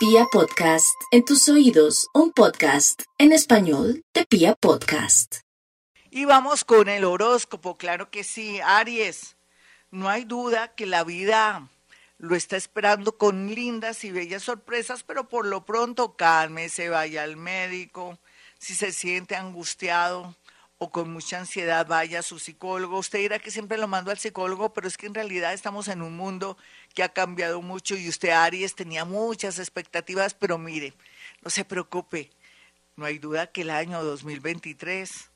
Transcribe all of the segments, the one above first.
Pia Podcast, en tus oídos, un podcast en español de Pia Podcast. Y vamos con el horóscopo, claro que sí, Aries. No hay duda que la vida lo está esperando con lindas y bellas sorpresas, pero por lo pronto cálmese, vaya al médico, si se siente angustiado, o con mucha ansiedad vaya a su psicólogo. Usted dirá que siempre lo mando al psicólogo, pero es que en realidad estamos en un mundo que ha cambiado mucho y usted, Aries, tenía muchas expectativas, pero mire, no se preocupe, no hay duda que el año 2023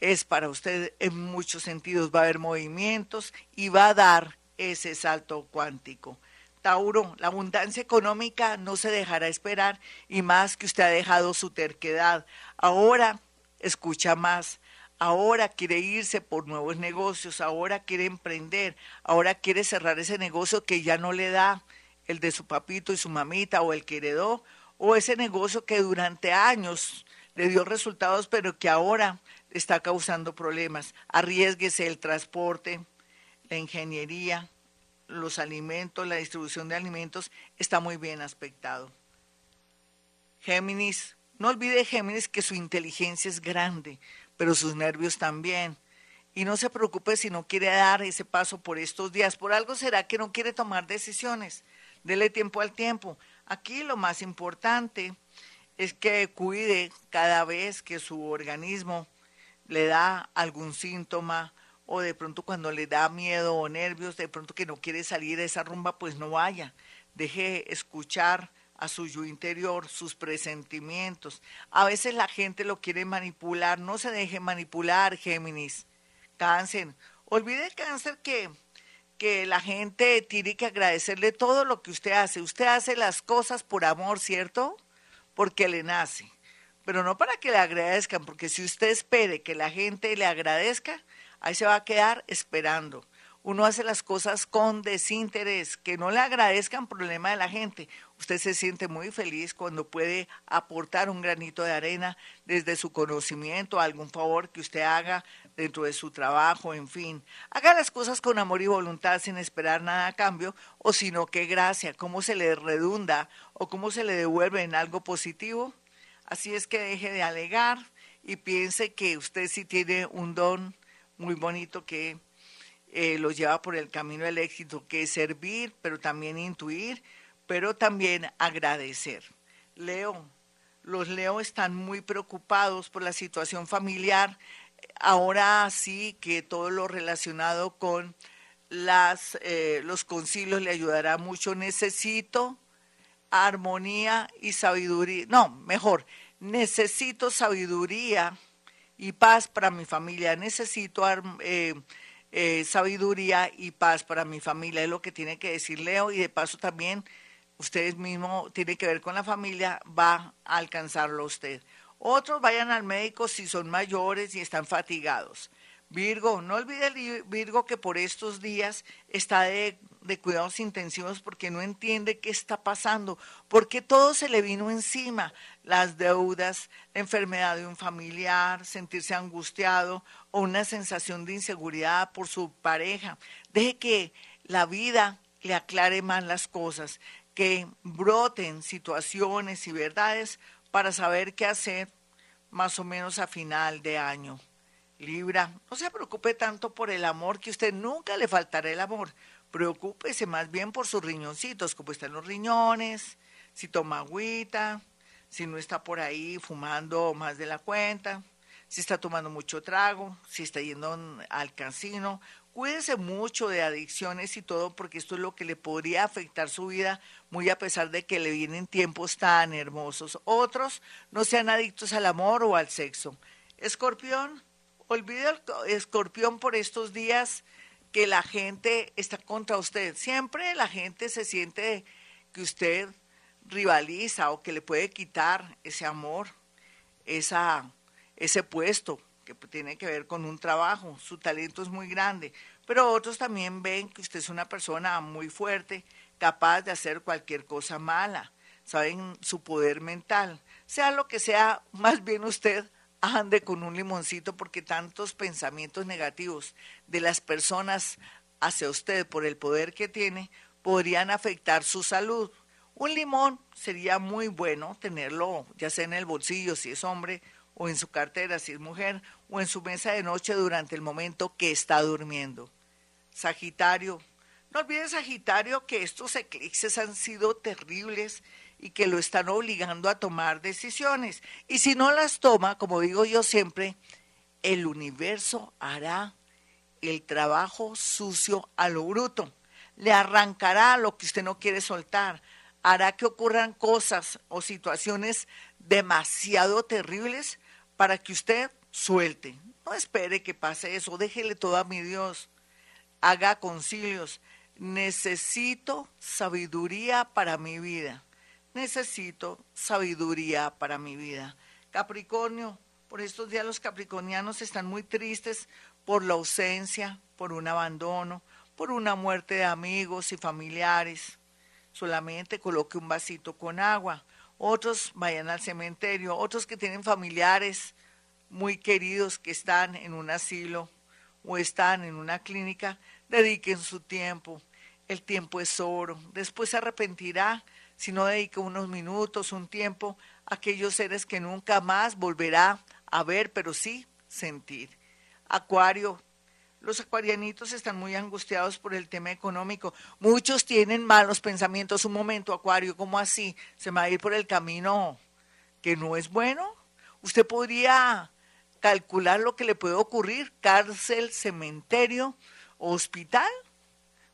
es para usted en muchos sentidos, va a haber movimientos y va a dar ese salto cuántico. Tauro, la abundancia económica no se dejará esperar y más que usted ha dejado su terquedad. Ahora escucha más, ahora quiere irse por nuevos negocios, ahora quiere emprender, ahora quiere cerrar ese negocio que ya no le da el de su papito y su mamita o el que heredó, o ese negocio que durante años le dio resultados pero que ahora está causando problemas. Arriesguese el transporte, la ingeniería, los alimentos, la distribución de alimentos está muy bien aspectado. Géminis, no olvide Géminis que su inteligencia es grande, pero sus nervios también. Y no se preocupe si no quiere dar ese paso por estos días. Por algo será que no quiere tomar decisiones. Dele tiempo al tiempo. Aquí lo más importante es que cuide cada vez que su organismo le da algún síntoma o de pronto cuando le da miedo o nervios, de pronto que no quiere salir de esa rumba, pues no vaya. Deje escuchar a su yo interior, sus presentimientos. A veces la gente lo quiere manipular, no se deje manipular, Géminis. Cáncer, olvide cáncer que, que la gente tiene que agradecerle todo lo que usted hace. Usted hace las cosas por amor, ¿cierto? Porque le nace. Pero no para que le agradezcan, porque si usted espere que la gente le agradezca, ahí se va a quedar esperando uno hace las cosas con desinterés, que no le agradezcan problema de la gente. Usted se siente muy feliz cuando puede aportar un granito de arena desde su conocimiento, algún favor que usted haga dentro de su trabajo, en fin. Haga las cosas con amor y voluntad sin esperar nada a cambio, o sino que gracia, cómo se le redunda o cómo se le devuelve en algo positivo. Así es que deje de alegar y piense que usted sí tiene un don muy bonito que eh, los lleva por el camino del éxito, que es servir, pero también intuir, pero también agradecer. Leo, los Leo están muy preocupados por la situación familiar. Ahora sí que todo lo relacionado con las, eh, los concilios le ayudará mucho. Necesito armonía y sabiduría. No, mejor, necesito sabiduría y paz para mi familia. Necesito eh, eh, sabiduría y paz para mi familia, es lo que tiene que decir Leo y de paso también ustedes mismos, tiene que ver con la familia, va a alcanzarlo usted. Otros vayan al médico si son mayores y están fatigados. Virgo, no olvide Virgo que por estos días está de, cuidados intensivos porque no entiende qué está pasando, porque todo se le vino encima, las deudas, la enfermedad de un familiar, sentirse angustiado o una sensación de inseguridad por su pareja. Deje que la vida le aclare más las cosas, que broten situaciones y verdades para saber qué hacer más o menos a final de año. Libra, no se preocupe tanto por el amor, que usted nunca le faltará el amor. Preocúpese más bien por sus riñoncitos, cómo están los riñones, si toma agüita, si no está por ahí fumando más de la cuenta, si está tomando mucho trago, si está yendo al casino. Cuídese mucho de adicciones y todo, porque esto es lo que le podría afectar su vida, muy a pesar de que le vienen tiempos tan hermosos. Otros no sean adictos al amor o al sexo. Escorpión, olvide el escorpión por estos días que la gente está contra usted. Siempre la gente se siente que usted rivaliza o que le puede quitar ese amor, esa, ese puesto que tiene que ver con un trabajo. Su talento es muy grande, pero otros también ven que usted es una persona muy fuerte, capaz de hacer cualquier cosa mala. Saben su poder mental. Sea lo que sea, más bien usted ande con un limoncito porque tantos pensamientos negativos de las personas hacia usted por el poder que tiene podrían afectar su salud. Un limón sería muy bueno tenerlo ya sea en el bolsillo si es hombre o en su cartera si es mujer o en su mesa de noche durante el momento que está durmiendo. Sagitario, no olvides Sagitario que estos eclipses han sido terribles y que lo están obligando a tomar decisiones. Y si no las toma, como digo yo siempre, el universo hará el trabajo sucio a lo bruto. Le arrancará lo que usted no quiere soltar. Hará que ocurran cosas o situaciones demasiado terribles para que usted suelte. No espere que pase eso, déjele todo a mi Dios. Haga concilios. Necesito sabiduría para mi vida. Necesito sabiduría para mi vida. Capricornio, por estos días los capricornianos están muy tristes por la ausencia, por un abandono, por una muerte de amigos y familiares. Solamente coloque un vasito con agua. Otros vayan al cementerio, otros que tienen familiares muy queridos que están en un asilo o están en una clínica, dediquen su tiempo. El tiempo es oro. Después se arrepentirá si no dedica unos minutos, un tiempo a aquellos seres que nunca más volverá a ver, pero sí sentir. Acuario, los acuarianitos están muy angustiados por el tema económico. Muchos tienen malos pensamientos. Un momento, Acuario, ¿cómo así? ¿Se me va a ir por el camino que no es bueno? Usted podría calcular lo que le puede ocurrir, cárcel, cementerio, hospital.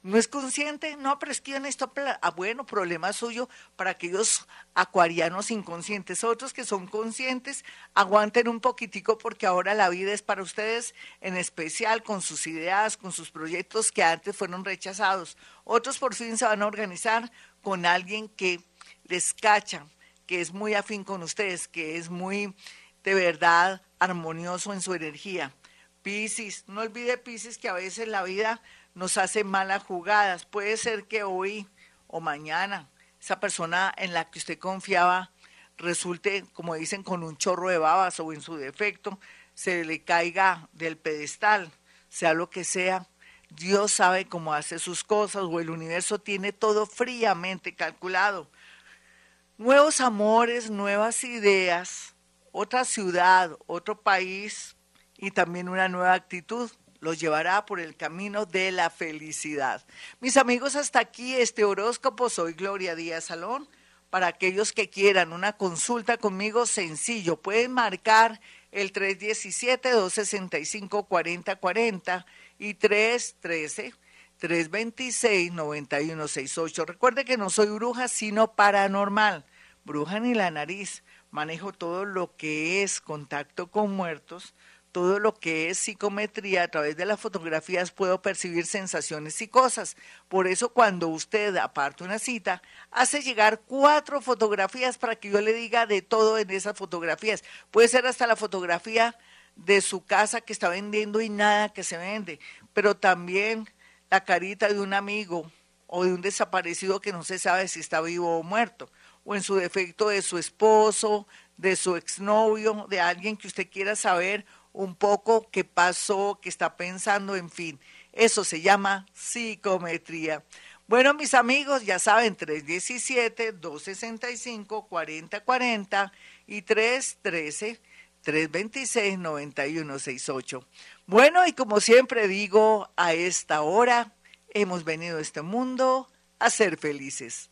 ¿No es consciente? No, pero es que en esto, ah, bueno, problema suyo para aquellos acuarianos inconscientes. Otros que son conscientes, aguanten un poquitico porque ahora la vida es para ustedes, en especial con sus ideas, con sus proyectos que antes fueron rechazados. Otros por fin se van a organizar con alguien que les cacha, que es muy afín con ustedes, que es muy de verdad armonioso en su energía. Piscis, no olvide Piscis que a veces la vida nos hace malas jugadas. Puede ser que hoy o mañana esa persona en la que usted confiaba resulte, como dicen, con un chorro de babas o en su defecto se le caiga del pedestal, sea lo que sea. Dios sabe cómo hace sus cosas o el universo tiene todo fríamente calculado. Nuevos amores, nuevas ideas, otra ciudad, otro país y también una nueva actitud los llevará por el camino de la felicidad. Mis amigos, hasta aquí este horóscopo. Soy Gloria Díaz Salón. Para aquellos que quieran una consulta conmigo, sencillo, pueden marcar el 317-265-4040 y 313-326-9168. Recuerde que no soy bruja, sino paranormal. Bruja ni la nariz. Manejo todo lo que es contacto con muertos todo lo que es psicometría, a través de las fotografías puedo percibir sensaciones y cosas. Por eso cuando usted aparte una cita, hace llegar cuatro fotografías para que yo le diga de todo en esas fotografías. Puede ser hasta la fotografía de su casa que está vendiendo y nada que se vende, pero también la carita de un amigo o de un desaparecido que no se sabe si está vivo o muerto, o en su defecto de su esposo, de su exnovio, de alguien que usted quiera saber un poco qué pasó, qué está pensando, en fin. Eso se llama psicometría. Bueno, mis amigos, ya saben, 317-265-4040 y 313-326-9168. Bueno, y como siempre digo, a esta hora hemos venido a este mundo a ser felices.